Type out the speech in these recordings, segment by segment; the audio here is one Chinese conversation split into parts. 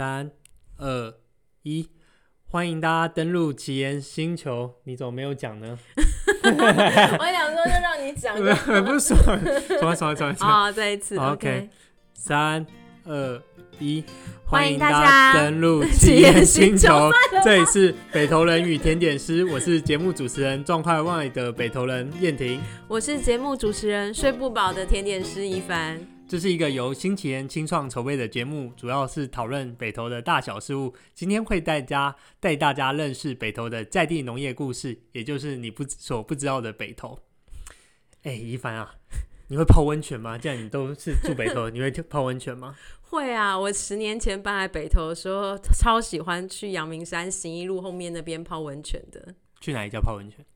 三、二、一，欢迎大家登录奇岩星球。你怎么没有讲呢？我想说，就让你讲。不是说，重来，重来，重来。好，再一次。OK，三、二、一，欢迎大家登录奇岩星球。这里是北投人与甜点师，我是节目主持人状态外的北投人燕婷，我是节目主持人睡不饱的甜点师一凡。这是一个由新奇人清创筹备的节目，主要是讨论北投的大小事务。今天会带家带大家认识北投的在地农业故事，也就是你不所不知道的北投。哎，一凡啊，你会泡温泉吗？既然你都是住北投，你会泡温泉吗？会啊，我十年前搬来北投的时候，超喜欢去阳明山行一路后面那边泡温泉的。去哪一家泡温泉？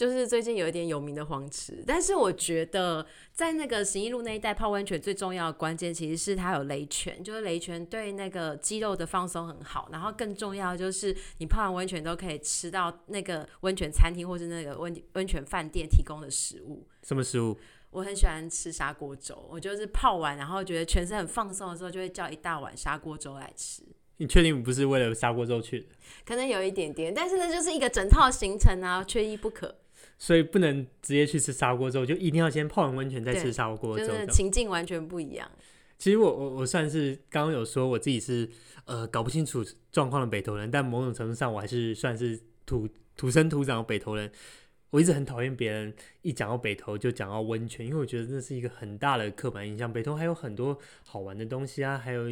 就是最近有一点有名的黄池，但是我觉得在那个行义路那一带泡温泉最重要的关键其实是它有雷泉，就是雷泉对那个肌肉的放松很好，然后更重要就是你泡完温泉都可以吃到那个温泉餐厅或是那个温温泉饭店提供的食物。什么食物？我很喜欢吃砂锅粥，我就是泡完然后觉得全身很放松的时候，就会叫一大碗砂锅粥来吃。你确定不是为了砂锅粥去的？可能有一点点，但是呢，就是一个整套行程啊，缺一不可。所以不能直接去吃砂锅粥，就一定要先泡完温泉再吃砂锅粥，就是情境完全不一样。其实我我我算是刚刚有说我自己是呃搞不清楚状况的北投人，但某种程度上我还是算是土土生土长的北投人。我一直很讨厌别人一讲到北投就讲到温泉，因为我觉得那是一个很大的刻板印象。北投还有很多好玩的东西啊，还有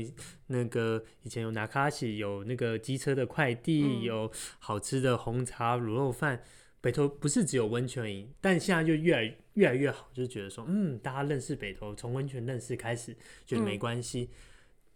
那个以前有拿卡西，有那个机车的快递，嗯、有好吃的红茶卤肉饭。北投不是只有温泉而已，但现在就越来越来越好，就是觉得说，嗯，大家认识北投，从温泉认识开始，觉得没关系。嗯、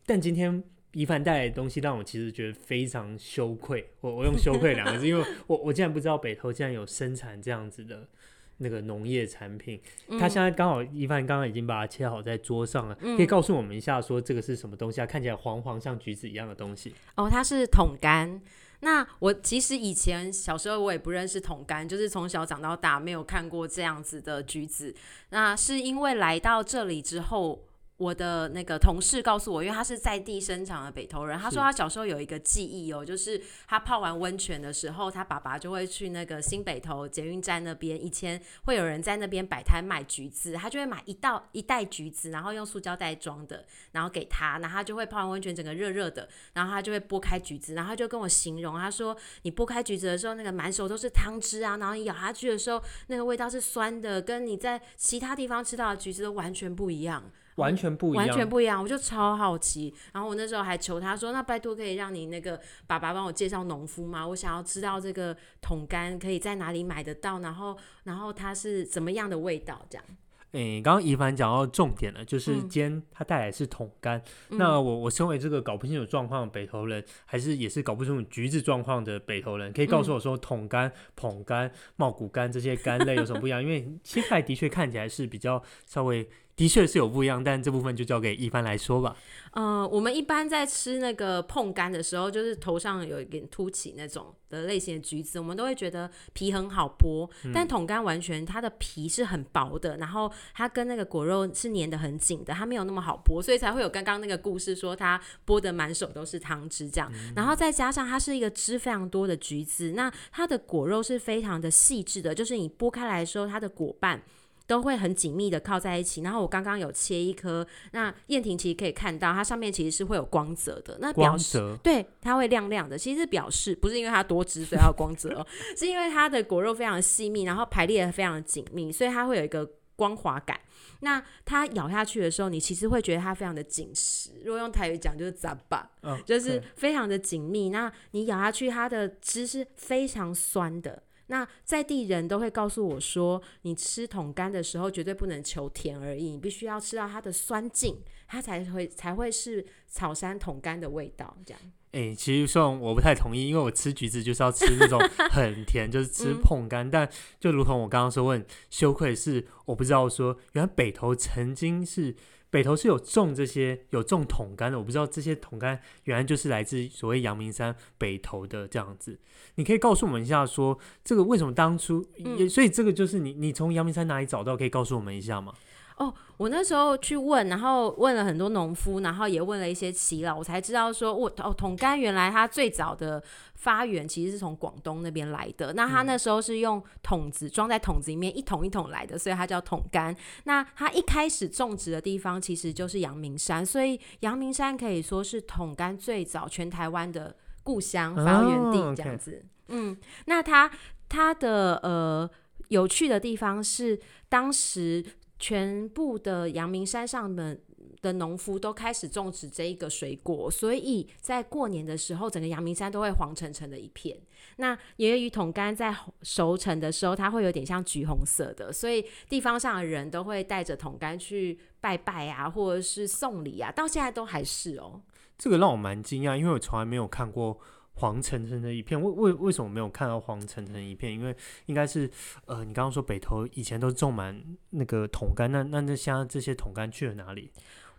但今天一凡带来的东西让我其实觉得非常羞愧，我我用羞愧两个字，因为我我竟然不知道北投竟然有生产这样子的那个农业产品。他现在刚好一凡刚刚已经把它切好在桌上了，嗯、可以告诉我们一下，说这个是什么东西啊？看起来黄黄像橘子一样的东西。哦，它是桶柑。那我其实以前小时候我也不认识桶柑，就是从小长到大没有看过这样子的橘子。那是因为来到这里之后。我的那个同事告诉我，因为他是在地生长的北投人，他说他小时候有一个记忆哦，就是他泡完温泉的时候，他爸爸就会去那个新北投捷运站那边，以前会有人在那边摆摊卖橘子，他就会买一道一袋橘子，然后用塑胶袋装的，然后给他，然后他就会泡完温泉，整个热热的，然后他就会剥开橘子，然后他就跟我形容，他说你剥开橘子的时候，那个满手都是汤汁啊，然后你咬下去的时候，那个味道是酸的，跟你在其他地方吃到的橘子都完全不一样。完全不一样，完全不一样，我就超好奇。然后我那时候还求他说：“那拜托可以让你那个爸爸帮我介绍农夫吗？我想要知道这个桶干可以在哪里买得到，然后然后它是怎么样的味道这样。”诶，刚刚怡凡讲到重点了，就是今天他带来是桶干。嗯、那我我身为这个搞不清楚状况的北投人，还是也是搞不清楚橘子状况的北投人，可以告诉我说桶干、捧干、茂谷干这些干类有什么不一样？因为切开的确看起来是比较稍微。的确是有不一样，但这部分就交给一帆来说吧。呃，我们一般在吃那个碰干的时候，就是头上有一点凸起那种的类型的橘子，我们都会觉得皮很好剥。嗯、但桶干完全它的皮是很薄的，然后它跟那个果肉是粘的很紧的，它没有那么好剥，所以才会有刚刚那个故事说它剥的满手都是汤汁这样。嗯、然后再加上它是一个汁非常多的橘子，那它的果肉是非常的细致的，就是你剥开来的时候，它的果瓣。都会很紧密的靠在一起，然后我刚刚有切一颗，那燕婷其实可以看到，它上面其实是会有光泽的，那表示光泽对，它会亮亮的，其实表示不是因为它多汁所以它有光泽哦，是因为它的果肉非常细密，然后排列的非常的紧密，所以它会有一个光滑感。那它咬下去的时候，你其实会觉得它非常的紧实，如果用台语讲就是杂吧，哦、就是非常的紧密。那你咬下去，它的汁是非常酸的。那在地人都会告诉我说，你吃桶干的时候绝对不能求甜而已，你必须要吃到它的酸劲，它才会才会是草山桶干的味道。这样，哎、欸，其实虽然我不太同意，因为我吃橘子就是要吃那种很甜，就是吃碰干。嗯、但就如同我刚刚说，问羞愧是我不知道说，原来北投曾经是。北投是有种这些有种桶干的，我不知道这些桶干原来就是来自所谓阳明山北投的这样子。你可以告诉我们一下说，说这个为什么当初，嗯、所以这个就是你你从阳明山哪里找到？可以告诉我们一下吗？哦，我那时候去问，然后问了很多农夫，然后也问了一些耆老，我才知道说，我哦，桶干原来它最早的发源其实是从广东那边来的。那它那时候是用桶子装在桶子里面，一桶一桶来的，所以它叫桶干。那它一开始种植的地方其实就是阳明山，所以阳明山可以说是桶干最早全台湾的故乡发源地这样子。Oh. 嗯，那它它的呃有趣的地方是当时。全部的阳明山上的的农夫都开始种植这一个水果，所以在过年的时候，整个阳明山都会黄澄澄的一片。那由于桶柑在熟成的时候，它会有点像橘红色的，所以地方上的人都会带着桶柑去拜拜啊，或者是送礼啊，到现在都还是哦。这个让我蛮惊讶，因为我从来没有看过。黄澄澄的一片，为为为什么没有看到黄澄澄一片？因为应该是，呃，你刚刚说北投以前都种满那个桶干，那那那现在这些桶干去了哪里？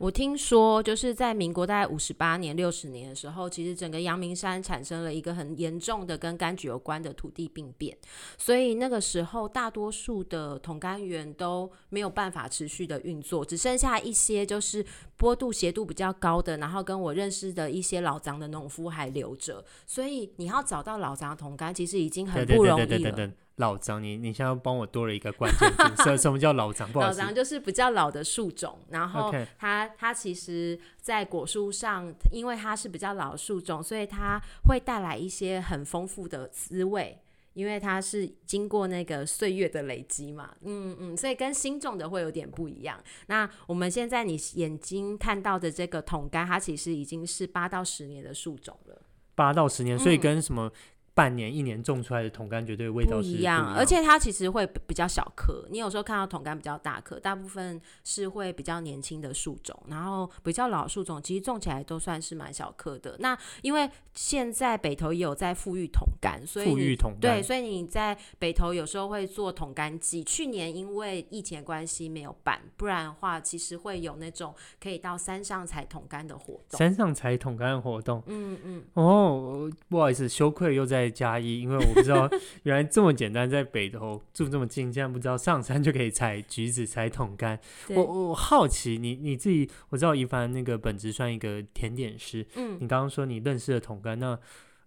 我听说，就是在民国大概五十八年、六十年的时候，其实整个阳明山产生了一个很严重的跟柑橘有关的土地病变，所以那个时候大多数的桶柑园都没有办法持续的运作，只剩下一些就是坡度斜度比较高的，然后跟我认识的一些老张的农夫还留着，所以你要找到老张的桶柑，其实已经很不容易了。老张，你你现在帮我多了一个关键词，什什么叫老张？不好，老张就是比较老的树种，然后它 Okay. 它其实，在果树上，因为它是比较老的树种，所以它会带来一些很丰富的滋味，因为它是经过那个岁月的累积嘛，嗯嗯，所以跟新种的会有点不一样。那我们现在你眼睛看到的这个桶柑，它其实已经是八到十年的树种了，八到十年，所以跟什么？嗯半年、一年种出来的桶柑绝对味道是不一样，而且它其实会比较小颗。你有时候看到桶柑比较大颗，大部分是会比较年轻的树种，然后比较老树种其实种起来都算是蛮小颗的。那因为现在北投也有在富裕桶柑，所以富裕桶柑，对，所以你在北投有时候会做桶柑季。去年因为疫情的关系没有办，不然的话其实会有那种可以到山上采桶柑的活动。山上采桶柑的活动，嗯嗯。哦，不好意思，羞愧又在。在嘉义，因为我不知道 原来这么简单，在北头住这么近，竟然不知道上山就可以采橘子、采桶柑。我我好奇，你你自己，我知道一凡那个本职算一个甜点师，嗯，你刚刚说你认识了桶柑，那，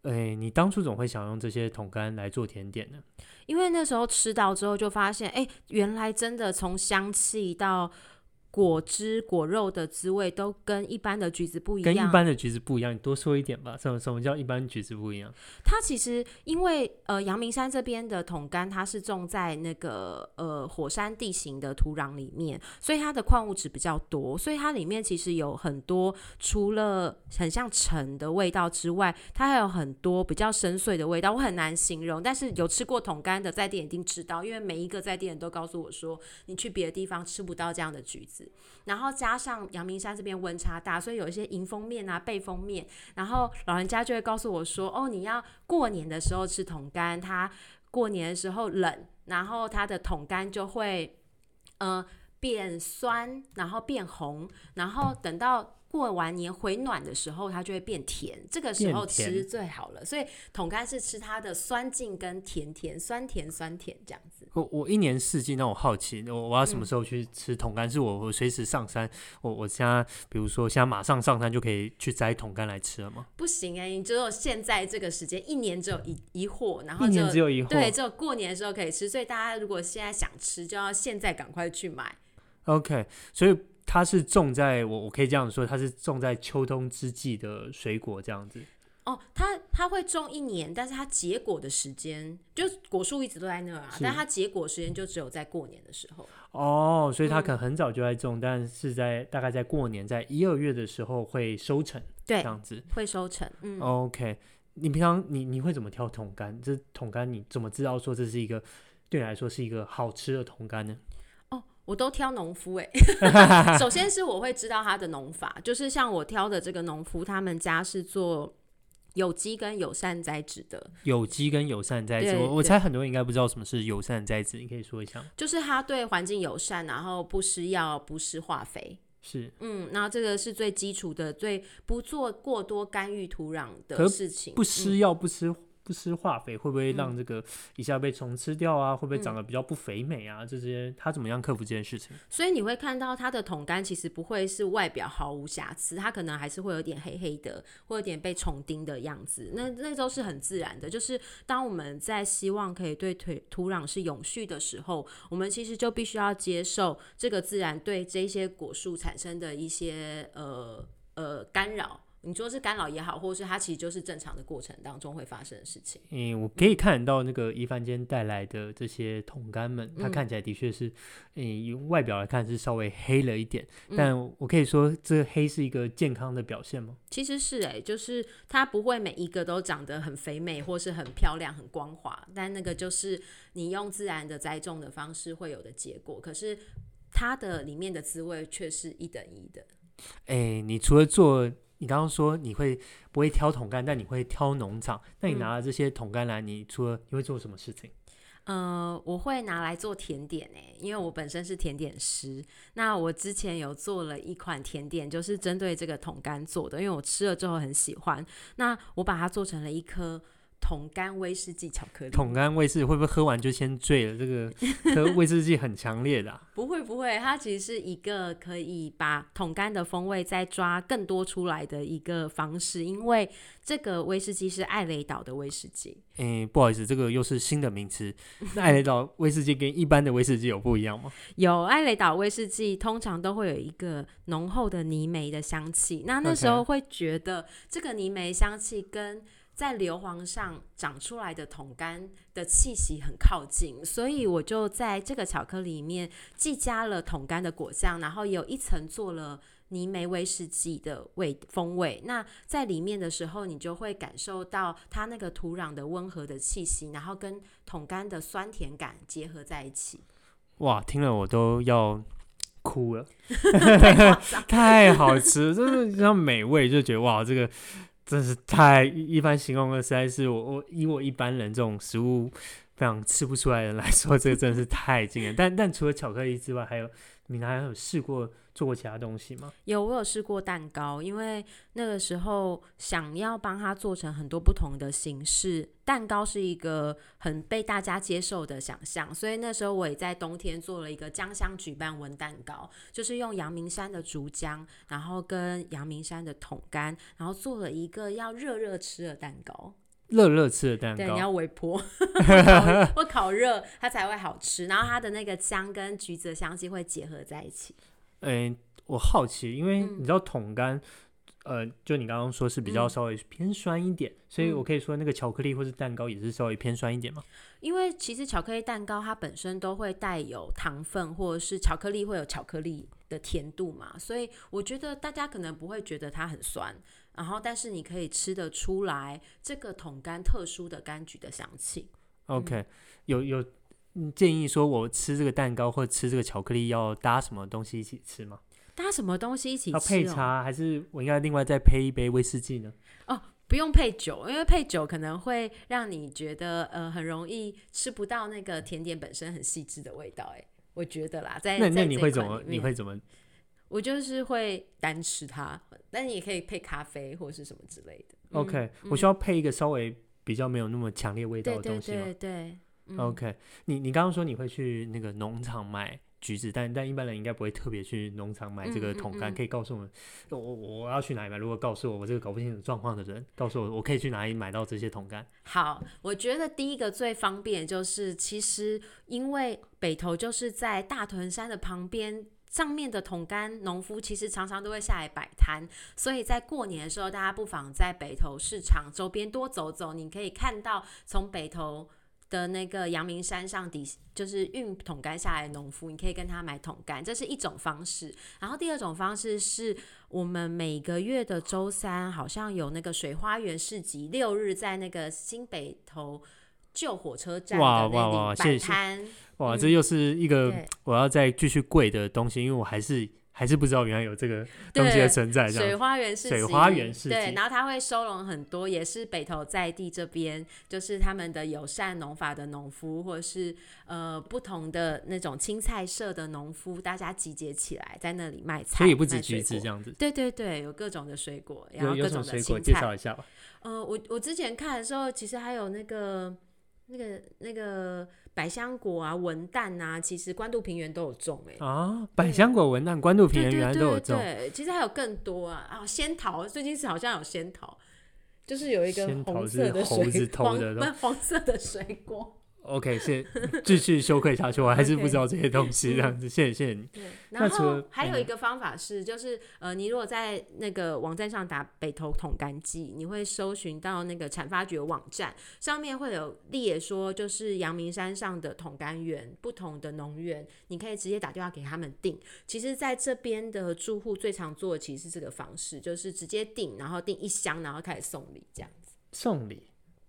哎，你当初怎么会想用这些桶柑来做甜点呢？因为那时候吃到之后就发现，哎，原来真的从香气到。果汁、果肉的滋味都跟一般的橘子不一样，跟一般的橘子不一样。你多说一点吧。什么什么叫一般橘子不一样？它其实因为呃阳明山这边的桶柑，它是种在那个呃火山地形的土壤里面，所以它的矿物质比较多，所以它里面其实有很多除了很像橙的味道之外，它还有很多比较深邃的味道，我很难形容。但是有吃过桶柑的在地人一定知道，因为每一个在店人都告诉我说，你去别的地方吃不到这样的橘子。然后加上阳明山这边温差大，所以有一些迎风面啊、背风面，然后老人家就会告诉我说：“哦，你要过年的时候吃桶干，它过年的时候冷，然后它的桶干就会呃变酸，然后变红，然后等到。”过完年回暖的时候，它就会变甜，这个时候吃最好了。所以桶干是吃它的酸劲跟甜甜，酸甜酸甜这样子。我我一年四季，那我好奇，我我要什么时候去吃桶干？嗯、是我我随时上山，我我现在比如说现在马上上山就可以去摘桶干来吃了吗？不行哎、欸，你只有现在这个时间，一年只有一一货，然后一年只有一货，对，只有过年的时候可以吃。所以大家如果现在想吃，就要现在赶快去买。OK，所以。它是种在我我可以这样说，它是种在秋冬之际的水果这样子。哦，它它会种一年，但是它结果的时间就果树一直都在那儿啊，但它结果时间就只有在过年的时候。哦，所以它可能很早就在种，嗯、但是在大概在过年，在一二月的时候会收成，对，这样子会收成。嗯，OK，你平常你你会怎么挑桶干？这桶干你怎么知道说这是一个对你来说是一个好吃的桶干呢？我都挑农夫哎、欸，首先是我会知道他的农法，就是像我挑的这个农夫，他们家是做有机跟友善栽植的。有机跟友善栽植，我我猜很多人应该不知道什么是友善栽植，你可以说一下。就是他对环境友善，然后不施药、不施化肥。是，嗯，那这个是最基础的，最不做过多干预土壤的事情。不施药、不施不施化肥，会不会让这个一下被虫吃掉啊？会不会长得比较不肥美啊？这些他怎么样克服这件事情？所以你会看到它的桶干其实不会是外表毫无瑕疵，它可能还是会有点黑黑的，会有点被虫叮的样子。那那都是很自然的。就是当我们在希望可以对土土壤是永续的时候，我们其实就必须要接受这个自然对这些果树产生的一些呃呃干扰。你说是干扰也好，或者是它其实就是正常的过程当中会发生的事情。嗯，我可以看到那个一帆间带来的这些桶干们，它看起来的确是，嗯，用外表来看是稍微黑了一点，嗯、但我可以说这黑是一个健康的表现吗？其实是哎、欸，就是它不会每一个都长得很肥美或是很漂亮、很光滑，但那个就是你用自然的栽种的方式会有的结果。可是它的里面的滋味却是一等一的。哎、欸，你除了做。你刚刚说你会不会挑桶干，但你会挑农场。那你拿了这些桶干来，你除了你会做什么事情？呃，我会拿来做甜点诶，因为我本身是甜点师。那我之前有做了一款甜点，就是针对这个桶干做的，因为我吃了之后很喜欢。那我把它做成了一颗。桶干威士忌巧克力，桶干威士忌会不会喝完就先醉了？这个 喝威士忌很强烈的、啊，不会不会，它其实是一个可以把桶干的风味再抓更多出来的一个方式。因为这个威士忌是艾雷岛的威士忌。嗯、欸，不好意思，这个又是新的名词。那艾雷岛威士忌跟一般的威士忌有不一样吗？有，艾雷岛威士忌通常都会有一个浓厚的泥煤的香气。那那时候会觉得这个泥煤香气跟在硫磺上长出来的桶干的气息很靠近，所以我就在这个巧克力里面既加了桶干的果酱，然后有一层做了泥煤威士忌的味风味。那在里面的时候，你就会感受到它那个土壤的温和的气息，然后跟桶干的酸甜感结合在一起。哇，听了我都要哭了，太，好吃，真的非常美味，就觉得哇，这个。真是太一般形容的，实在是我我以我一般人这种食物非常吃不出来的人来说，这个真的是太惊人。但但除了巧克力之外，还有你还有试过做过其他东西吗？有，我有试过蛋糕，因为那个时候想要帮它做成很多不同的形式。蛋糕是一个很被大家接受的想象，所以那时候我也在冬天做了一个江乡举办文蛋糕，就是用阳明山的竹浆，然后跟阳明山的桶柑，然后做了一个要热热吃的蛋糕。热热吃的蛋糕，对，你要微波 或烤热，它才会好吃。然后它的那个香跟橘子的香气会结合在一起。嗯、欸，我好奇，因为你知道桶干，嗯、呃，就你刚刚说是比较稍微偏酸一点，嗯、所以我可以说那个巧克力或是蛋糕也是稍微偏酸一点吗？因为其实巧克力蛋糕它本身都会带有糖分，或者是巧克力会有巧克力的甜度嘛，所以我觉得大家可能不会觉得它很酸。然后，但是你可以吃得出来这个桶柑特殊的柑橘的香气。OK，有有建议说，我吃这个蛋糕或者吃这个巧克力要搭什么东西一起吃吗？搭什么东西一起吃？哦？要配茶，还是我应该另外再配一杯威士忌呢？哦，不用配酒，因为配酒可能会让你觉得呃很容易吃不到那个甜点本身很细致的味道。哎，我觉得啦，在那那你会怎么？你会怎么？我就是会单吃它，但你也可以配咖啡或是什么之类的。OK，、嗯、我需要配一个稍微比较没有那么强烈味道的东西吗？对对，对，对、嗯、OK，你你刚刚说你会去那个农场买橘子，但但一般人应该不会特别去农场买这个桶干。嗯嗯嗯、可以告诉我们，我我要去哪里买？如果告诉我我这个搞不清楚状况的人，告诉我我可以去哪里买到这些桶干？好，我觉得第一个最方便就是，其实因为北投就是在大屯山的旁边。上面的桶干农夫其实常常都会下来摆摊，所以在过年的时候，大家不妨在北投市场周边多走走。你可以看到从北投的那个阳明山上底，就是运桶干下来的农夫，你可以跟他买桶干，这是一种方式。然后第二种方式是我们每个月的周三好像有那个水花园市集，六日在那个新北头旧火车站的那里摆摊。哇，这又是一个我要再继续贵的东西，嗯、因为我还是还是不知道原来有这个东西的存在，水花园市集，水花园是，对，然后它会收容很多，也是北投在地这边，就是他们的友善农法的农夫，或者是呃不同的那种青菜社的农夫，大家集结起来在那里卖菜，所以不止橘子这样子。对对对，有各种的水果，然后各种水果介绍一下吧。呃，我我之前看的时候，其实还有那个那个那个。百香果啊，文旦啊，其实关渡平原都有种哎、欸。啊，百香果、文旦，关渡平原原来都有种。对，其实还有更多啊啊，仙桃，最近是好像有仙桃，就是有一个红色的水，猴子头的黄，黄色的水果。OK，先继续羞愧下去，我还 是不知道这些东西，这样子，谢谢谢谢你。然后还有一个方法是，就是呃，你如果在那个网站上打北投桶干季，你会搜寻到那个产发局网站上面会有列说，就是阳明山上的桶干园不同的农园，你可以直接打电话给他们订。其实在这边的住户最常做的其实是这个方式，就是直接订，然后订一箱，然后开始送礼这样子。送礼。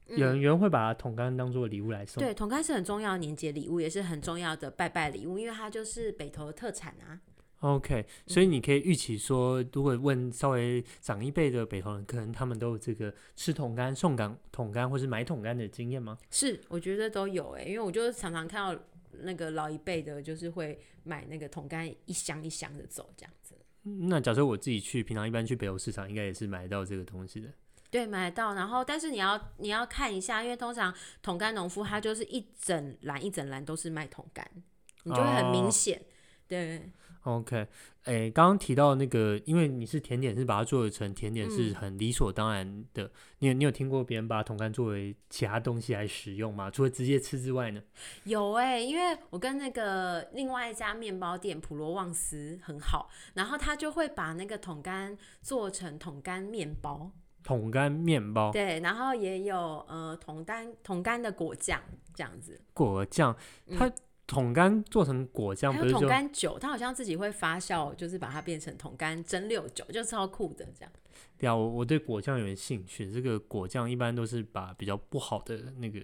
有人有人会把桶干当做礼物来送，嗯，对，桶干是很重要的年节礼物，也是很重要的拜拜礼物，因为它就是北投的特产啊。OK，所以你可以预期说，如果问稍微长一辈的北投人，可能他们都有这个吃桶干、送港桶干，或是买桶干的经验吗？是，我觉得都有诶、欸，因为我就常常看到那个老一辈的，就是会买那个桶干一箱一箱的走这样子。那假设我自己去，平常一般去北投市场，应该也是买到这个东西的。对，买得到，然后但是你要你要看一下，因为通常桶干农夫他就是一整篮一整篮都是卖桶干，你就会很明显。哦、对，OK，哎，刚刚提到那个，因为你是甜点，是把它做成甜点是很理所当然的。嗯、你有你有听过别人把桶干作为其他东西来使用吗？除了直接吃之外呢？有哎、欸，因为我跟那个另外一家面包店普罗旺斯很好，然后他就会把那个桶干做成桶干面包。桶干面包，对，然后也有呃桶干桶干的果酱这样子。果酱，它桶干做成果酱，还有桶干酒，它好像自己会发酵，就是把它变成桶干蒸馏酒，就超酷的这样。对啊，我我对果酱有点兴趣。这个果酱一般都是把比较不好的那个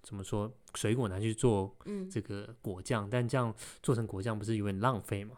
怎么说水果拿去做这个果酱，嗯、但这样做成果酱不是有点浪费吗？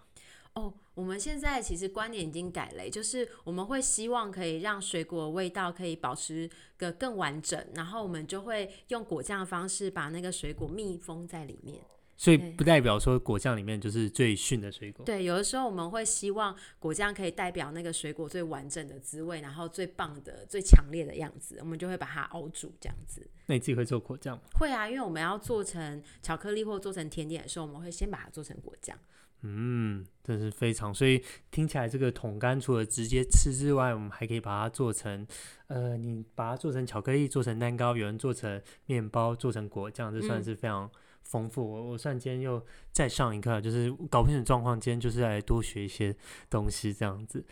哦，我们现在其实观念已经改了，就是我们会希望可以让水果味道可以保持个更完整，然后我们就会用果酱的方式把那个水果密封在里面。所以不代表说果酱里面就是最逊的水果。对，有的时候我们会希望果酱可以代表那个水果最完整的滋味，然后最棒的、最强烈的样子，我们就会把它熬煮这样子。那你自己会做果酱吗？会啊，因为我们要做成巧克力或做成甜点的时候，我们会先把它做成果酱。嗯，真是非常。所以听起来这个桶干除了直接吃之外，我们还可以把它做成，呃，你把它做成巧克力，做成蛋糕，有人做成面包，做成果酱，这算是非常丰富。我、嗯、我算今天又再上一课，就是搞不清楚状况，今天就是来多学一些东西这样子。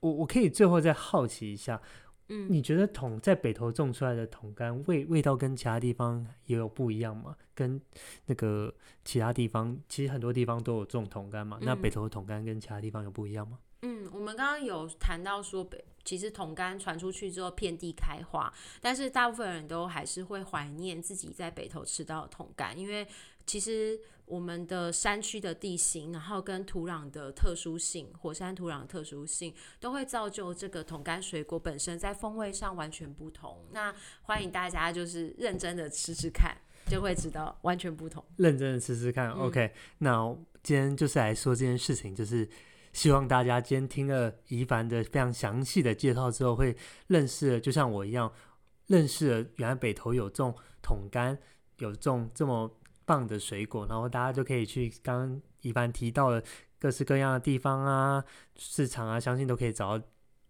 我我可以最后再好奇一下。嗯，你觉得桶在北投种出来的桶干味味道跟其他地方也有不一样吗？跟那个其他地方，其实很多地方都有种桶干嘛。嗯、那北投的桶干跟其他地方有不一样吗？嗯，我们刚刚有谈到说北，其实桶干传出去之后遍地开花，但是大部分人都还是会怀念自己在北投吃到的桶干，因为其实。我们的山区的地形，然后跟土壤的特殊性，火山土壤的特殊性，都会造就这个桶干水果本身在风味上完全不同。那欢迎大家就是认真的吃吃看，就会知道完全不同。认真的吃吃看，嗯，OK。那今天就是来说这件事情，就是希望大家今天听了宜凡的非常详细的介绍之后，会认识了，就像我一样，认识了原来北投有种桶干，有种这么。棒的水果，然后大家就可以去刚刚一凡提到的各式各样的地方啊、市场啊，相信都可以找到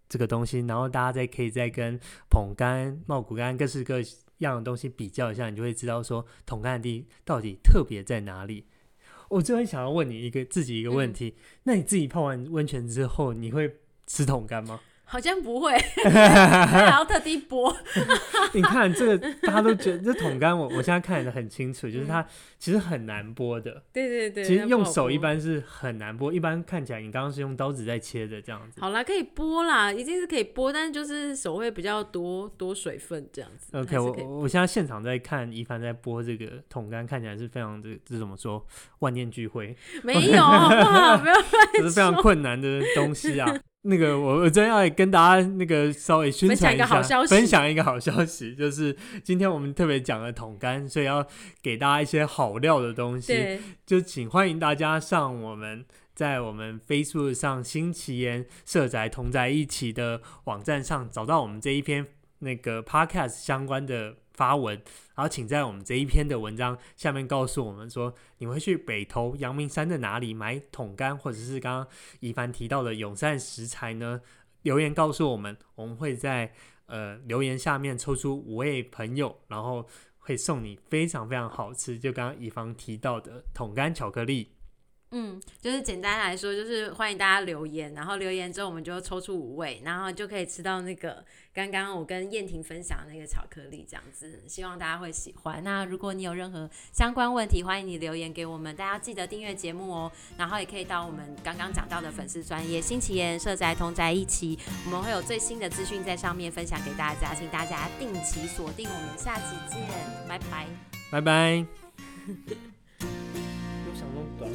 这个东西。然后大家再可以再跟捧干、茂谷干各式各样的东西比较一下，你就会知道说桶干的地到底特别在哪里。我最后想要问你一个自己一个问题：嗯、那你自己泡完温泉之后，你会吃桶干吗？好像不会，还要特地剥。你看这个，大家都觉得这桶干，我我现在看得很清楚，就是它其实很难剥的。对对对，其实用手一般是很难剥，一般看起来你刚刚是用刀子在切的这样子。好啦，可以剥啦，一定是可以剥，但是就是手会比较多多水分这样子。OK，我我现在现场在看一凡在剥这个桶干，看起来是非常的，这怎么说？万念俱灰？没有，好不好？不要乱说。这是非常困难的东西啊。那个我我真要跟大家那个稍微宣传一下，分享一个好消息，分享一个好消息，就是今天我们特别讲了桶干，所以要给大家一些好料的东西，就请欢迎大家上我们在我们 Facebook 上新奇言社宅同在一起的网站上找到我们这一篇那个 Podcast 相关的。发文，然后请在我们这一篇的文章下面告诉我们说，你会去北投阳明山的哪里买桶干，或者是刚刚宜帆提到的永善食材呢？留言告诉我们，我们会在呃留言下面抽出五位朋友，然后会送你非常非常好吃，就刚刚宜帆提到的桶干巧克力。嗯，就是简单来说，就是欢迎大家留言，然后留言之后我们就抽出五位，然后就可以吃到那个刚刚我跟燕婷分享的那个巧克力，这样子，希望大家会喜欢。那如果你有任何相关问题，欢迎你留言给我们，大家记得订阅节目哦，然后也可以到我们刚刚讲到的粉丝专业新奇言社宅同在一起，我们会有最新的资讯在上面分享给大家，请大家定期锁定，我们下期见，拜拜，拜拜。有想弄短